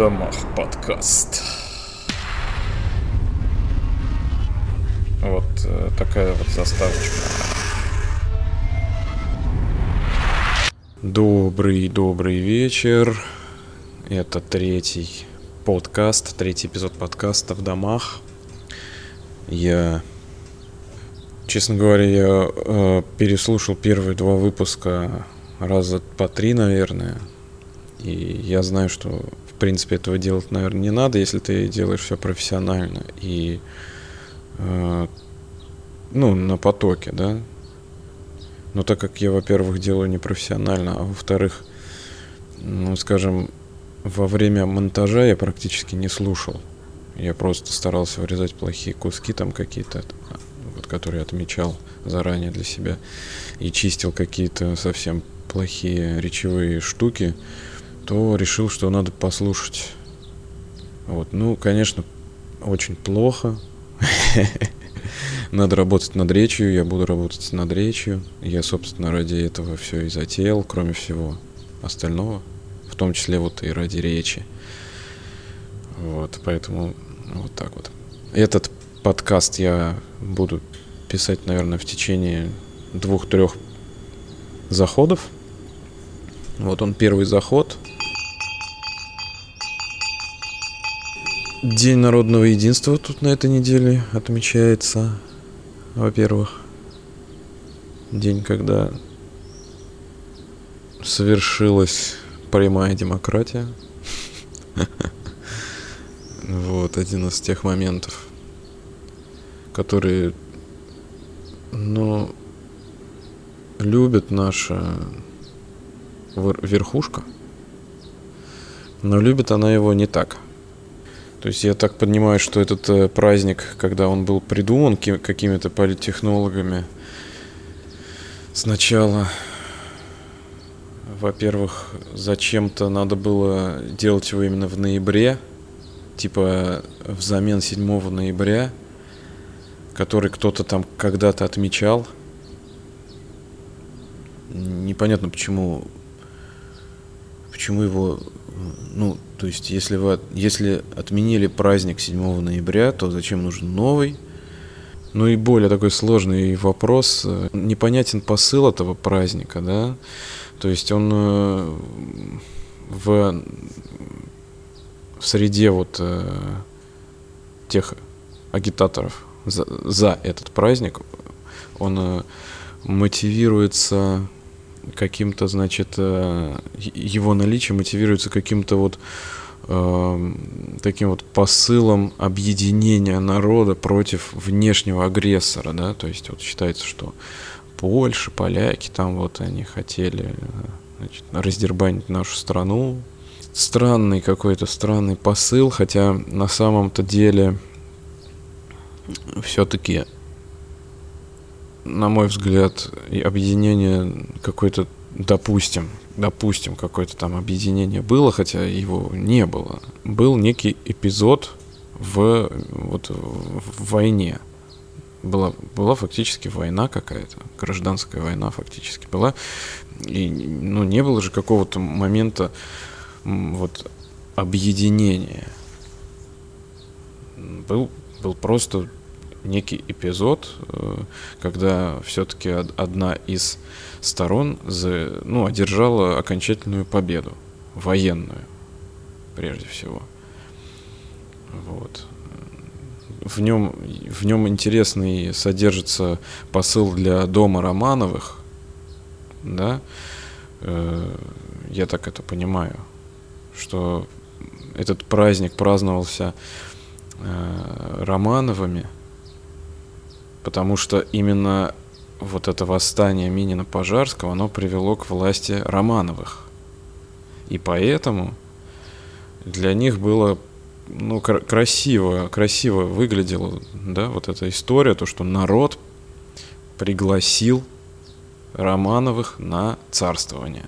домах подкаст. Вот э, такая вот заставочка. Добрый, добрый вечер. Это третий подкаст, третий эпизод подкаста в домах. Я, честно говоря, я э, переслушал первые два выпуска раза по три, наверное. И я знаю, что принципе этого делать, наверное, не надо, если ты делаешь все профессионально и э, ну, на потоке, да. Но так как я, во-первых, делаю непрофессионально, а во-вторых, ну, скажем, во время монтажа я практически не слушал. Я просто старался вырезать плохие куски там какие-то, вот, которые отмечал заранее для себя, и чистил какие-то совсем плохие речевые штуки, то решил, что надо послушать. Вот, ну, конечно, очень плохо. Надо работать над речью, я буду работать над речью. Я, собственно, ради этого все и затеял, кроме всего остального, в том числе вот и ради речи. Вот, поэтому вот так вот. Этот подкаст я буду писать, наверное, в течение двух-трех заходов. Вот он первый заход. День народного единства тут на этой неделе отмечается. Во-первых, день, когда совершилась прямая демократия. Вот, один из тех моментов, которые, ну, любит наша верхушка, но любит она его не так – то есть я так понимаю, что этот э, праздник, когда он был придуман какими-то политтехнологами, сначала, во-первых, зачем-то надо было делать его именно в ноябре, типа взамен 7 ноября, который кто-то там когда-то отмечал. Непонятно, почему, почему его, ну, то есть, если вы если отменили праздник 7 ноября, то зачем нужен новый? Ну и более такой сложный вопрос. Непонятен посыл этого праздника, да? То есть он э, в, в среде вот э, тех агитаторов за, за этот праздник, он э, мотивируется каким-то, значит, э, его наличие мотивируется каким-то вот э, таким вот посылом объединения народа против внешнего агрессора, да, то есть вот считается, что Польша, поляки, там вот они хотели значит, раздербанить нашу страну. Странный какой-то странный посыл, хотя на самом-то деле все-таки на мой взгляд, объединение какое-то, допустим, допустим, какое-то там объединение было, хотя его не было. Был некий эпизод в, вот, в войне. Была, была фактически война какая-то, гражданская война фактически была. И ну, не было же какого-то момента вот, объединения. Был, был просто некий эпизод, э, когда все-таки одна из сторон ну, одержала окончательную победу, военную, прежде всего. Вот. В нем, в нем интересный содержится посыл для дома Романовых, да, э, я так это понимаю, что этот праздник праздновался э, Романовыми – потому что именно вот это восстание Минина Пожарского, оно привело к власти Романовых. И поэтому для них было ну, кр- красиво, красиво выглядела, да, вот эта история, то, что народ пригласил Романовых на царствование.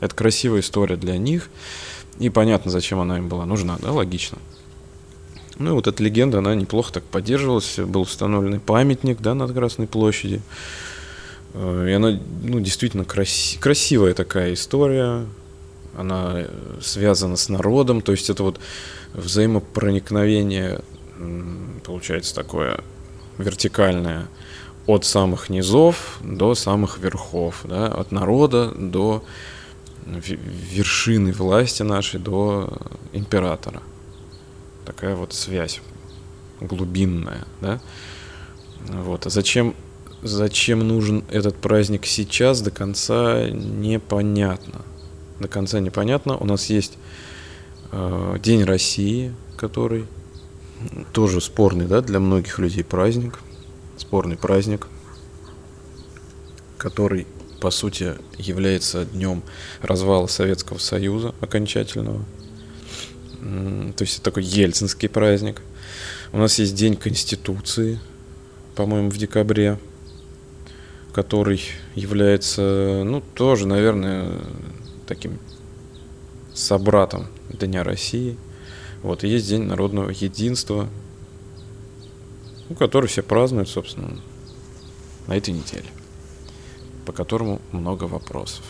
Это красивая история для них, и понятно, зачем она им была нужна, да, логично. Ну и вот эта легенда, она неплохо так поддерживалась. Был установлен памятник, да, над Красной площади. Э, и она, ну, действительно краси- красивая такая история. она э, связана с народом, то есть это вот взаимопроникновение, получается, такое вертикальное от самых низов до самых верхов, да, от народа до вершины власти нашей, до императора. Такая вот связь глубинная, да. Вот. А зачем, зачем нужен этот праздник сейчас, до конца непонятно. До конца непонятно. У нас есть э, День России, который тоже спорный, да, для многих людей праздник. Спорный праздник, который, по сути, является днем развала Советского Союза окончательного. То есть это такой ельцинский праздник. У нас есть День Конституции, по-моему, в декабре, который является, ну, тоже, наверное, таким собратом Дня России. Вот, и есть День народного единства, ну, который все празднуют, собственно, на этой неделе, по которому много вопросов.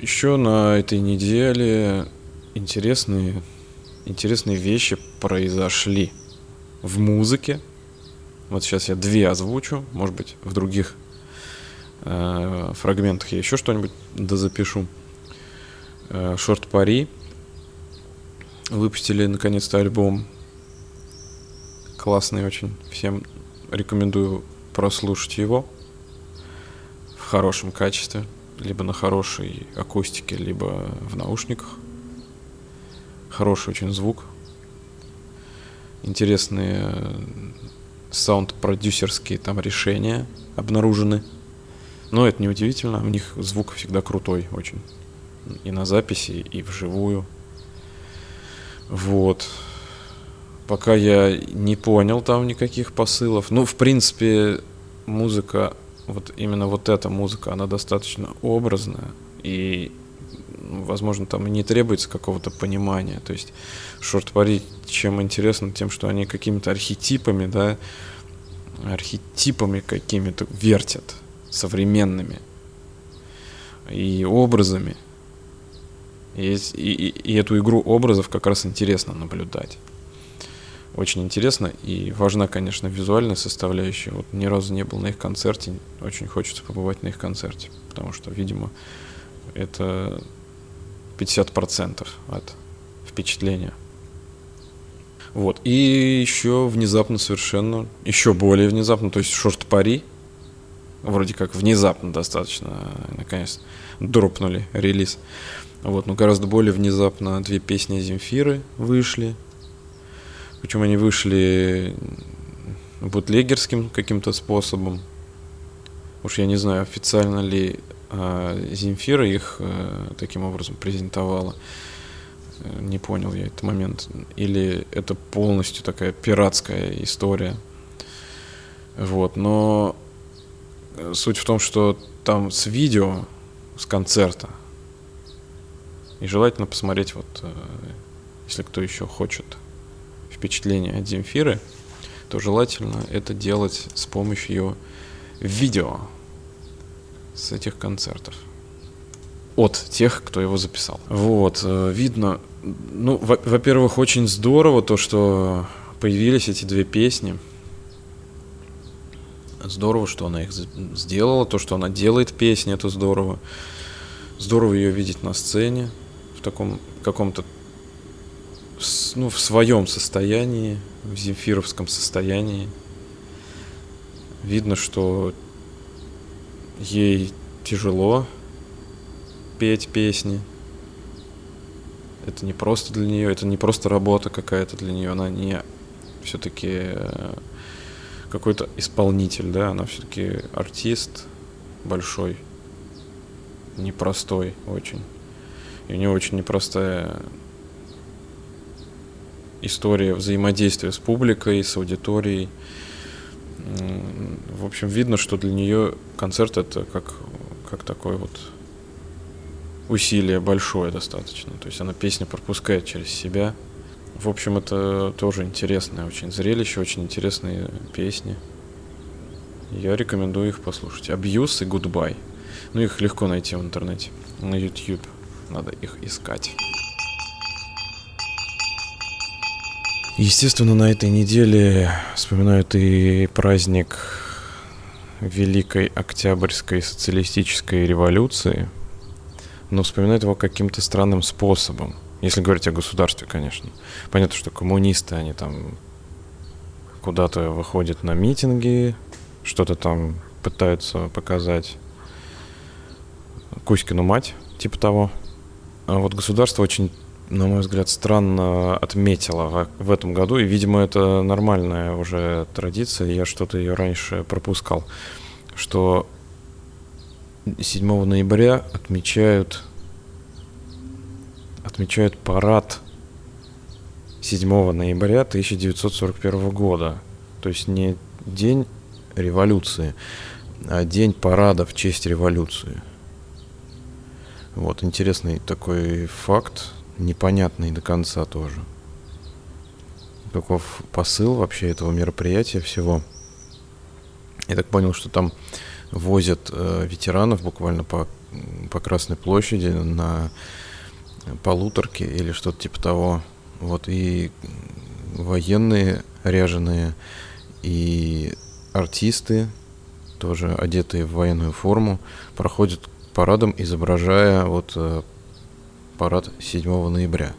Еще на этой неделе интересные, интересные вещи произошли в музыке – вот сейчас я две озвучу, может быть, в других э, фрагментах я еще что-нибудь дозапишу. Э, Шорт Пари выпустили наконец-то альбом. Классный очень. Всем рекомендую прослушать его в хорошем качестве, либо на хорошей акустике, либо в наушниках. Хороший очень звук. Интересные саунд-продюсерские там решения обнаружены. Но это не удивительно, у них звук всегда крутой очень. И на записи, и вживую. Вот. Пока я не понял там никаких посылов. Ну, в принципе, музыка, вот именно вот эта музыка, она достаточно образная. И возможно, там не требуется какого-то понимания. То есть шорт-пари чем интересно, тем, что они какими-то архетипами, да, архетипами какими-то вертят, современными и образами. И, и, и эту игру образов как раз интересно наблюдать. Очень интересно и важна, конечно, визуальная составляющая. Вот ни разу не был на их концерте, очень хочется побывать на их концерте, потому что, видимо, это 50% от впечатления. Вот. И еще внезапно совершенно, еще более внезапно, то есть шорт-пари, вроде как внезапно достаточно, наконец, дропнули релиз. Вот, но гораздо более внезапно две песни Земфиры вышли. Причем они вышли бутлегерским каким-то способом. Уж я не знаю, официально ли э, Земфира их э, таким образом презентовала. Не понял я этот момент. Или это полностью такая пиратская история. Вот, но суть в том, что там с видео, с концерта, и желательно посмотреть, вот, э, если кто еще хочет впечатление от Земфиры, то желательно это делать с помощью видео с этих концертов от тех, кто его записал. Вот, э, видно, ну, во-первых, очень здорово то, что появились эти две песни. Здорово, что она их сделала, то, что она делает песни, это здорово. Здорово ее видеть на сцене в таком каком-то, ну, в своем состоянии, в земфировском состоянии. Видно, что ей тяжело петь песни. Это не просто для нее, это не просто работа какая-то для нее, она не все-таки э, какой-то исполнитель, да, она все-таки артист большой, непростой очень. И у нее очень непростая история взаимодействия с публикой, с аудиторией. В общем, видно, что для нее концерт это как, как такой вот усилие большое достаточно. То есть она песня пропускает через себя. В общем, это тоже интересное очень зрелище, очень интересные песни. Я рекомендую их послушать. Абьюз и Goodbye. Ну, их легко найти в интернете, на YouTube. надо их искать. Естественно, на этой неделе вспоминают и праздник Великой Октябрьской социалистической революции, но вспоминают его каким-то странным способом. Если говорить о государстве, конечно. Понятно, что коммунисты, они там куда-то выходят на митинги, что-то там пытаются показать Кузькину мать, типа того. А вот государство очень на мой взгляд, странно отметила в этом году, и, видимо, это нормальная уже традиция, я что-то ее раньше пропускал, что 7 ноября отмечают, отмечают парад 7 ноября 1941 года, то есть не день революции, а день парада в честь революции. Вот, интересный такой факт, непонятный до конца тоже. Каков посыл вообще этого мероприятия всего. Я так понял, что там возят э, ветеранов буквально по, по Красной площади на полуторке или что-то типа того. Вот и военные ряженые, и артисты, тоже одетые в военную форму, проходят парадом, изображая вот э, парад 7 ноября,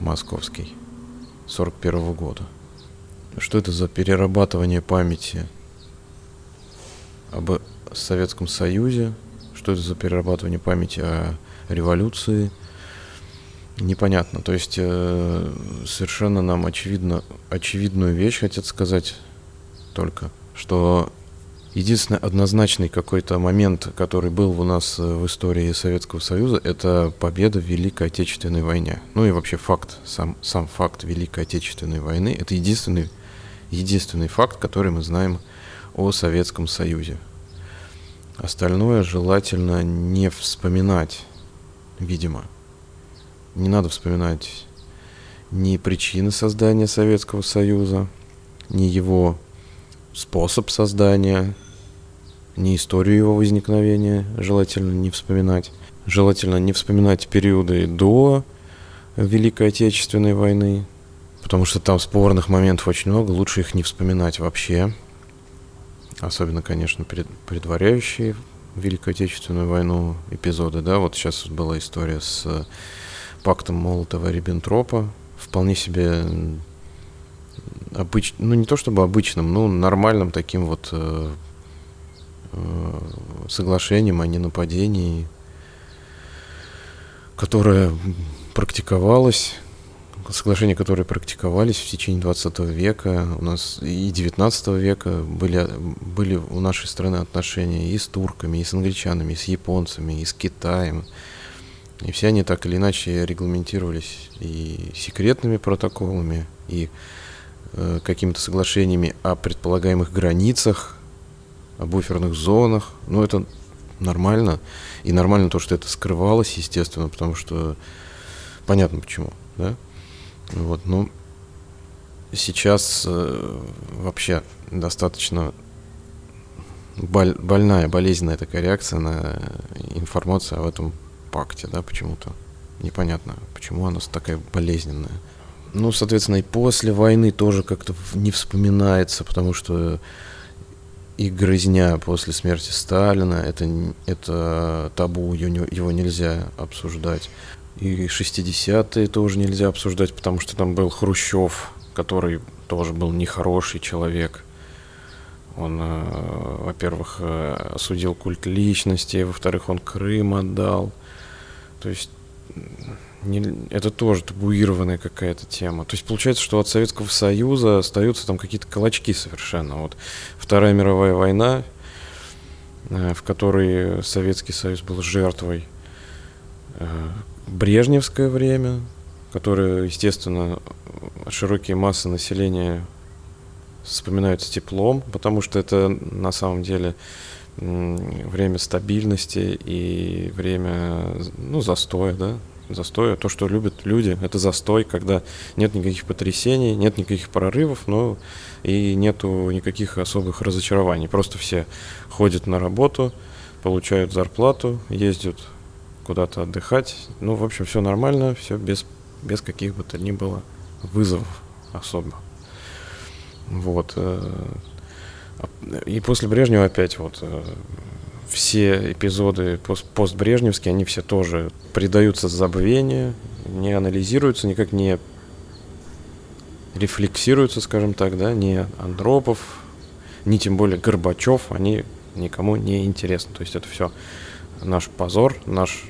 московский, 41 года. Что это за перерабатывание памяти об Советском Союзе? Что это за перерабатывание памяти о революции? Непонятно. То есть э, совершенно нам очевидно, очевидную вещь хотят сказать только, что Единственный однозначный какой-то момент, который был у нас э, в истории Советского Союза, это победа в Великой Отечественной войне. Ну и вообще факт, сам, сам факт Великой Отечественной войны, это единственный, единственный факт, который мы знаем о Советском Союзе. Остальное желательно не вспоминать, видимо. Не надо вспоминать ни причины создания Советского Союза, ни его способ создания, ни историю его возникновения желательно не вспоминать. Желательно не вспоминать периоды до Великой Отечественной войны, потому что там спорных моментов очень много, лучше их не вспоминать вообще. Особенно, конечно, пред, предваряющие Великую Отечественную войну эпизоды, да, вот сейчас была история с пактом Молотова-Риббентропа, вполне себе обыч... ну не то чтобы обычным, но нормальным таким вот э, соглашением о ненападении, которое практиковалось, соглашения, которые практиковались в течение 20 века, у нас и 19 века были, были у нашей страны отношения и с турками, и с англичанами, и с японцами, и с Китаем. И все они так или иначе регламентировались и секретными протоколами, и э, какими-то соглашениями о предполагаемых границах о буферных зонах. Ну, это нормально. И нормально то, что это скрывалось, естественно, потому что понятно почему, да? Вот, ну, сейчас э, вообще достаточно боль, больная, болезненная такая реакция на информацию об этом пакте, да, почему-то. Непонятно, почему она такая болезненная. Ну, соответственно, и после войны тоже как-то не вспоминается, потому что и грызня после смерти Сталина, это, это табу, его нельзя обсуждать. И 60-е тоже нельзя обсуждать, потому что там был Хрущев, который тоже был нехороший человек. Он, э, во-первых, э, осудил культ личности, во-вторых, он Крым отдал. То есть не, это тоже табуированная какая-то тема. То есть получается, что от Советского Союза остаются там какие-то колочки совершенно. Вот Вторая мировая война, э, в которой Советский Союз был жертвой, э, Брежневское время, которое, естественно, широкие массы населения вспоминают с теплом, потому что это на самом деле время стабильности и время ну, застоя, да, застоя. То, что любят люди, это застой, когда нет никаких потрясений, нет никаких прорывов, но и нету никаких особых разочарований. Просто все ходят на работу, получают зарплату, ездят куда-то отдыхать. Ну, в общем, все нормально, все без, без каких бы то ни было вызовов особо. Вот. Э, и после Брежнева опять вот э, все эпизоды пост постбрежневские, они все тоже предаются забвению, не анализируются, никак не рефлексируются, скажем так, да, не Андропов, ни тем более Горбачев, они никому не интересны. То есть это все наш позор, наш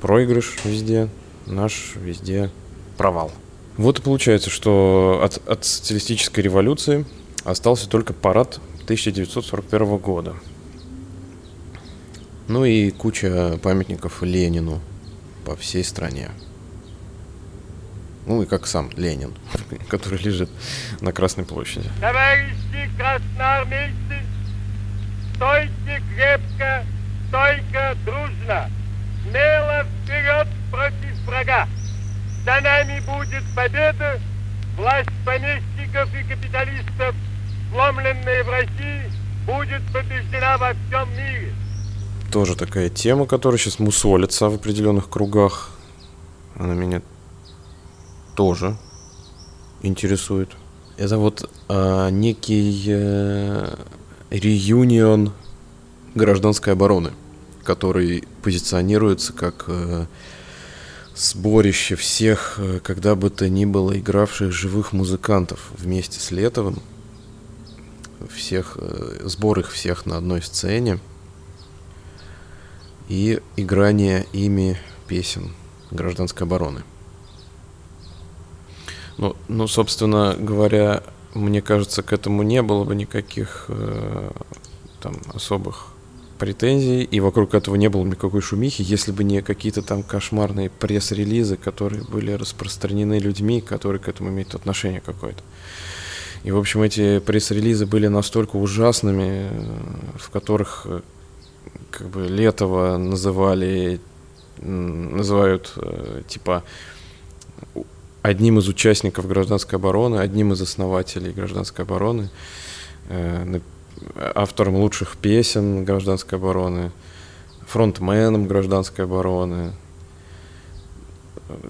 проигрыш везде, наш везде провал. Вот и получается, что от, от социалистической революции остался только парад 1941 года. Ну и куча памятников Ленину по всей стране. Ну и как сам Ленин, который лежит на Красной площади. Товарищи красноармейцы, стойте крепко, стойко, дружно, смело вперед против врага. За нами будет победа, власть помещиков и капиталистов, сломленная в России, будет побеждена во всем мире. Тоже такая тема, которая сейчас мусолится в определенных кругах. Она меня тоже интересует. Это вот а, некий э, реюнион гражданской обороны, который позиционируется как э, сборище всех, э, когда бы то ни было игравших живых музыкантов вместе с Летовым, всех, э, сбор их всех на одной сцене и играние ими песен гражданской обороны. Ну, ну, собственно говоря, мне кажется, к этому не было бы никаких э, там особых претензий, и вокруг этого не было никакой шумихи, если бы не какие-то там кошмарные пресс-релизы, которые были распространены людьми, которые к этому имеют отношение какое-то. И, в общем, эти пресс-релизы были настолько ужасными, в которых э, как бы Летова называли, называют э, типа одним из участников гражданской обороны, одним из основателей гражданской обороны, э, автором лучших песен гражданской обороны, фронтменом гражданской обороны.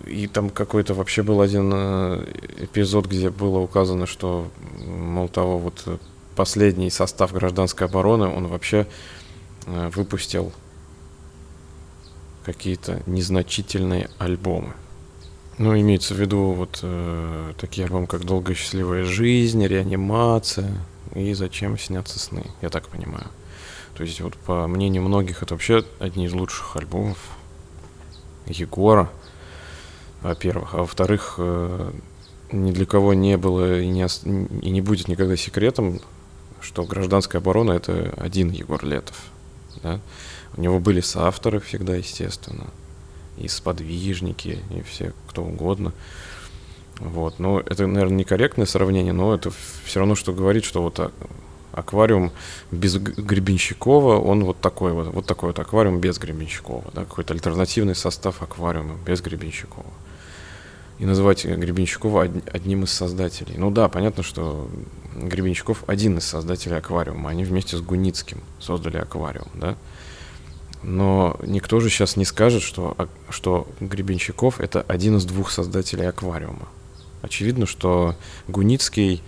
И там какой-то вообще был один э, эпизод, где было указано, что, мол, того вот последний состав гражданской обороны, он вообще выпустил какие-то незначительные альбомы. Ну, имеется в виду вот э, такие альбомы, как «Долгая счастливая жизнь», «Реанимация», и зачем снятся сны, я так понимаю. То есть вот по мнению многих это вообще одни из лучших альбомов Егора, во-первых. А во-вторых, э, ни для кого не было и не, и не будет никогда секретом, что гражданская оборона это один Егор Летов. Да? У него были соавторы всегда, естественно, и сподвижники, и все кто угодно. Вот. Но это, наверное, некорректное сравнение, но это все равно, что говорить, что вот а, аквариум без Гребенщикова, он вот такой вот, вот такой вот аквариум без Гребенщикова, да, какой-то альтернативный состав аквариума без Гребенщикова. И называть Гребенщикова одним из создателей. Ну да, понятно, что Гребенщиков один из создателей аквариума. Они вместе с Гуницким создали аквариум, да. Но никто же сейчас не скажет, что, что Гребенщиков это один из двух создателей аквариума. Очевидно, что Гуницкий,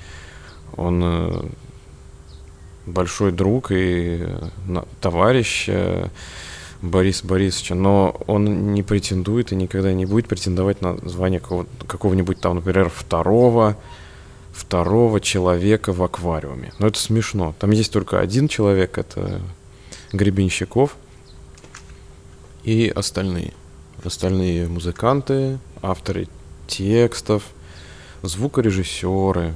он э, большой друг и э, товарищ э, Бориса Борисовича, но он не претендует и никогда не будет претендовать на звание какого- какого-нибудь там, например, второго, второго человека в аквариуме. Но это смешно. Там есть только один человек, это Гребенщиков и остальные. Остальные музыканты, авторы текстов – звукорежиссеры,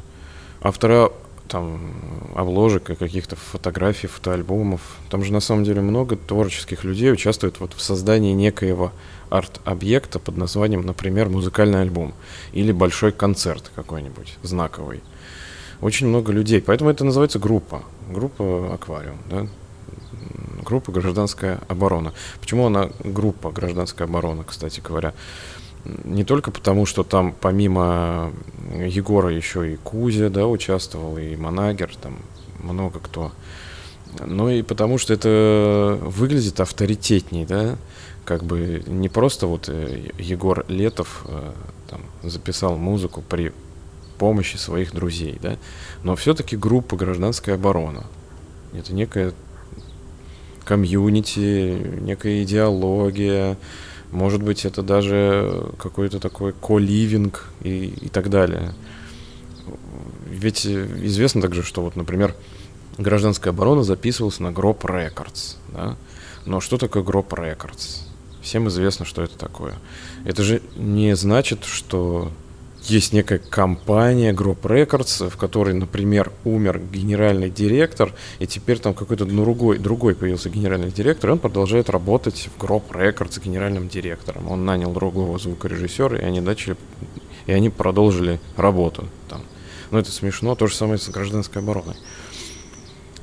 автора там обложек и каких-то фотографий, фотоальбомов. Там же на самом деле много творческих людей участвует вот в создании некоего арт-объекта под названием, например, музыкальный альбом или большой концерт какой-нибудь знаковый. Очень много людей, поэтому это называется группа, группа аквариум, да? группа гражданская оборона. Почему она группа гражданская оборона, кстати говоря? Не только потому, что там помимо Егора еще и Кузя, да, участвовал, и Манагер, там много кто, но и потому, что это выглядит авторитетней, да, как бы не просто вот э, Егор Летов э, там, записал музыку при помощи своих друзей, да, но все-таки группа «Гражданская оборона». Это некая комьюнити, некая идеология, может быть, это даже какой-то такой ко-ливинг и, и так далее. Ведь известно также, что вот, например, гражданская оборона записывалась на Гроб Records, да? Но что такое Гроб Records? Всем известно, что это такое. Это же не значит, что есть некая компания Group Records, в которой, например, умер генеральный директор, и теперь там какой-то другой, другой появился генеральный директор, и он продолжает работать в Group Records генеральным директором. Он нанял другого звукорежиссера, и они начали, и они продолжили работу там. Но это смешно, то же самое с гражданской обороной.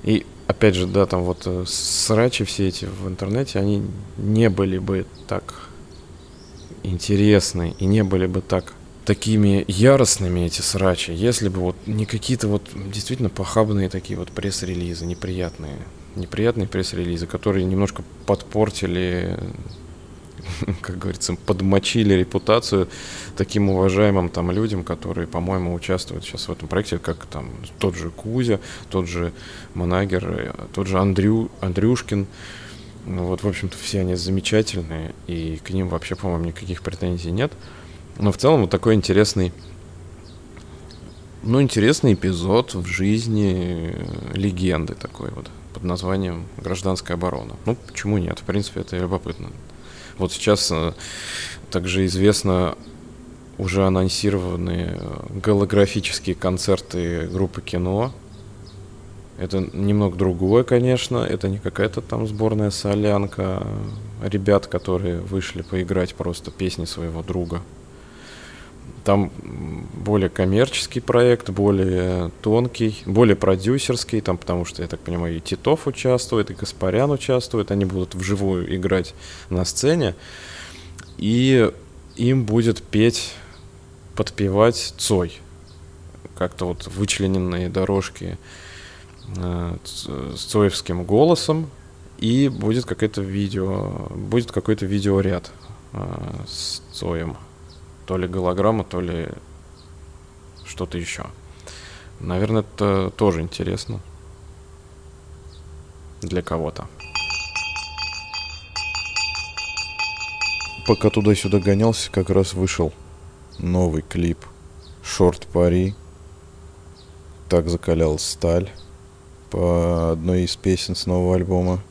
И опять же, да, там вот э, срачи все эти в интернете, они не были бы так интересны и не были бы так такими яростными эти срачи, если бы вот не какие-то вот действительно похабные такие вот пресс-релизы, неприятные, неприятные пресс-релизы, которые немножко подпортили, как говорится, подмочили репутацию таким уважаемым там людям, которые, по-моему, участвуют сейчас в этом проекте, как там тот же Кузя, тот же Манагер, тот же Андрю, Андрюшкин, ну вот, в общем-то, все они замечательные, и к ним вообще, по-моему, никаких претензий нет. Но в целом вот такой интересный, ну, интересный эпизод в жизни легенды такой вот под названием «Гражданская оборона». Ну, почему нет? В принципе, это любопытно. Вот сейчас э, также известно уже анонсированные голографические концерты группы кино. Это немного другое, конечно. Это не какая-то там сборная солянка ребят, которые вышли поиграть просто песни своего друга. Там более коммерческий проект, более тонкий, более продюсерский, там, потому что, я так понимаю, и Титов участвует, и Гаспарян участвует, они будут вживую играть на сцене, и им будет петь, подпевать Цой. Как-то вот вычлененные дорожки э, с цоевским голосом, и будет какое-то видео, будет какой-то видеоряд э, с Цоем то ли голограмма, то ли что-то еще. Наверное, это тоже интересно для кого-то. Пока туда-сюда гонялся, как раз вышел новый клип «Шорт Пари». Так закалял сталь по одной из песен с нового альбома.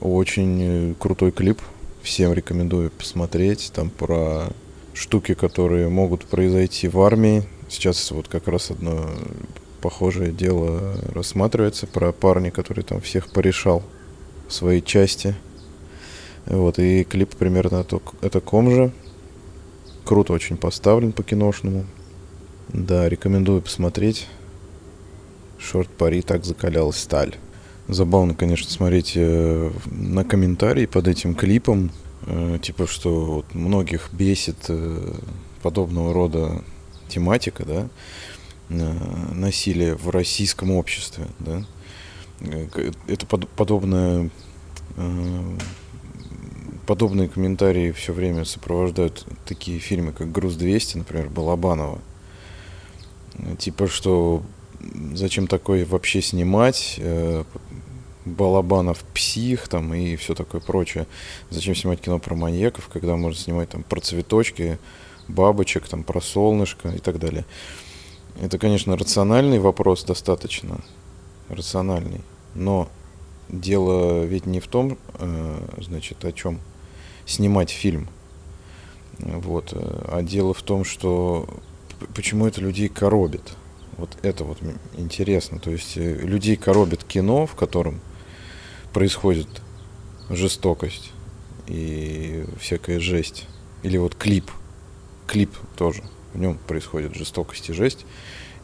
Очень крутой клип. Всем рекомендую посмотреть. Там про штуки, которые могут произойти в армии. Сейчас вот как раз одно похожее дело рассматривается про парня, который там всех порешал в своей части. Вот, и клип примерно о, о таком же. Круто очень поставлен по киношному. Да, рекомендую посмотреть. Шорт пари так закалялась сталь. Забавно, конечно, смотреть э, на комментарии под этим клипом. Э, типа, что вот многих бесит э, подобного рода тематика, да, э, насилие в российском обществе, да. Это под, подобное подобные комментарии все время сопровождают такие фильмы, как «Груз-200», например, Балабанова. Типа, что зачем такое вообще снимать, Балабанов псих там и все такое прочее. Зачем снимать кино про маньяков, когда можно снимать там про цветочки, бабочек, там про солнышко и так далее. Это, конечно, рациональный вопрос достаточно, рациональный, но дело ведь не в том, э, значит, о чем снимать фильм, вот, э, а дело в том, что почему это людей коробит. Вот это вот интересно. То есть э, людей коробит кино, в котором происходит жестокость и всякая жесть. Или вот клип. Клип тоже. В нем происходит жестокость и жесть.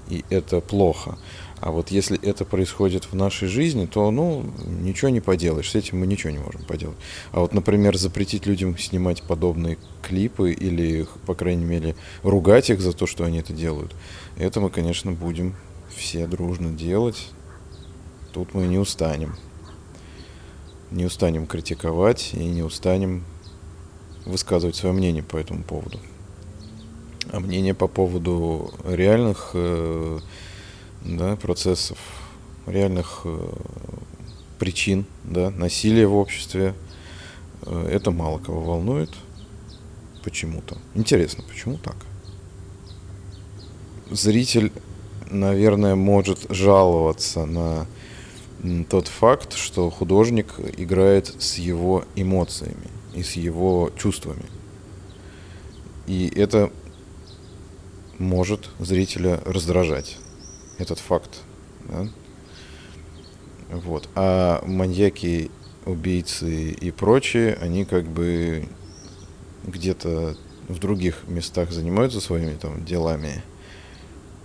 И это плохо. А вот если это происходит в нашей жизни, то, ну, ничего не поделаешь. С этим мы ничего не можем поделать. А вот, например, запретить людям снимать подобные клипы или, по крайней мере, ругать их за то, что они это делают, это мы, конечно, будем все дружно делать. Тут мы не устанем. Не устанем критиковать и не устанем высказывать свое мнение по этому поводу. А мнение по поводу реальных э, да, процессов, реальных э, причин да, насилия в обществе, э, это мало кого волнует почему-то. Интересно, почему так? Зритель, наверное, может жаловаться на тот факт, что художник играет с его эмоциями и с его чувствами. И это может зрителя раздражать, этот факт. Да? Вот. А маньяки, убийцы и прочие, они как бы где-то в других местах занимаются своими там делами,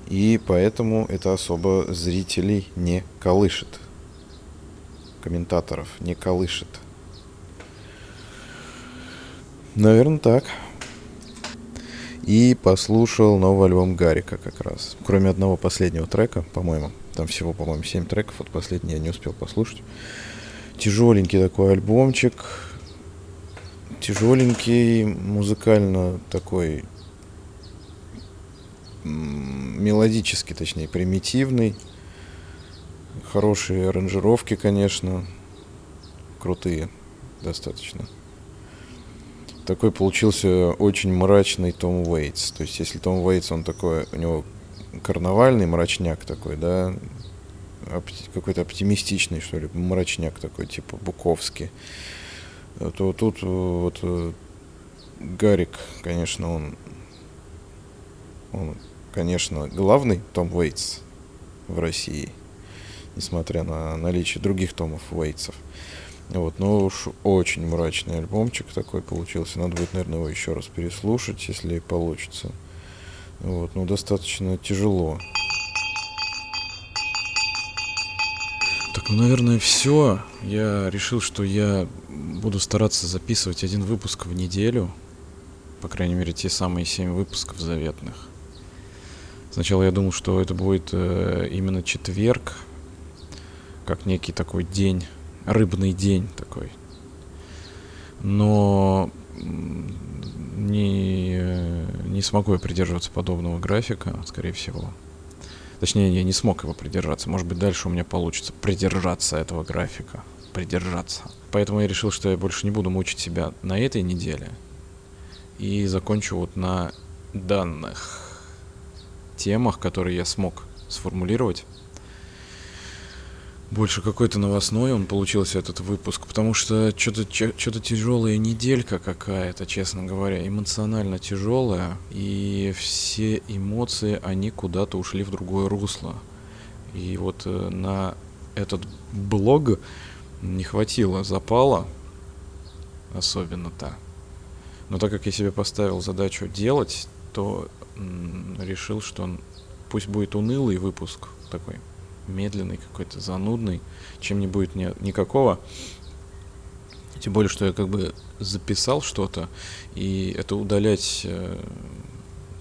и поэтому это особо зрителей не колышет комментаторов не колышет. Наверное, так. И послушал новый альбом Гарика как раз. Кроме одного последнего трека, по-моему. Там всего, по-моему, 7 треков. Вот последний я не успел послушать. Тяжеленький такой альбомчик. Тяжеленький, музыкально такой мелодически, точнее, примитивный. Хорошие аранжировки, конечно. Крутые достаточно. Такой получился очень мрачный Том Уэйтс. То есть, если Том Уэйтс, он такой, у него карнавальный мрачняк такой, да, какой-то оптимистичный, что ли, мрачняк такой, типа Буковский, то тут вот э, Гарик, конечно, он, он, конечно, главный Том Уэйтс в России – несмотря на наличие других томов Уэйтсов. Вот, но уж очень мрачный альбомчик такой получился. Надо будет, наверное, его еще раз переслушать, если получится. Вот, но достаточно тяжело. Так, ну, наверное, все. Я решил, что я буду стараться записывать один выпуск в неделю. По крайней мере, те самые семь выпусков заветных. Сначала я думал, что это будет э, именно четверг, как некий такой день, рыбный день такой. Но не, не смогу я придерживаться подобного графика, скорее всего. Точнее, я не смог его придержаться. Может быть, дальше у меня получится придержаться этого графика. Придержаться. Поэтому я решил, что я больше не буду мучить себя на этой неделе. И закончу вот на данных темах, которые я смог сформулировать больше какой-то новостной он получился этот выпуск, потому что что-то что-то тяжелая неделька какая-то, честно говоря, эмоционально тяжелая, и все эмоции они куда-то ушли в другое русло. И вот э, на этот блог не хватило запала, особенно-то. Но так как я себе поставил задачу делать, то решил, что пусть будет унылый выпуск такой медленный какой-то, занудный, чем не будет ни, никакого. Тем более, что я как бы записал что-то, и это удалять... Э,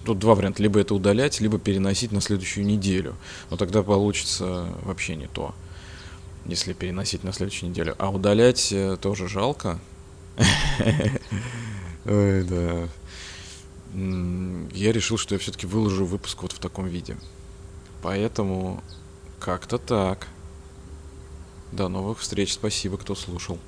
тут два варианта. Либо это удалять, либо переносить на следующую неделю. Но тогда получится вообще не то, если переносить на следующую неделю. А удалять э, тоже жалко. Ой, да. Я решил, что я все-таки выложу выпуск вот в таком виде. Поэтому как-то так. До новых встреч. Спасибо, кто слушал.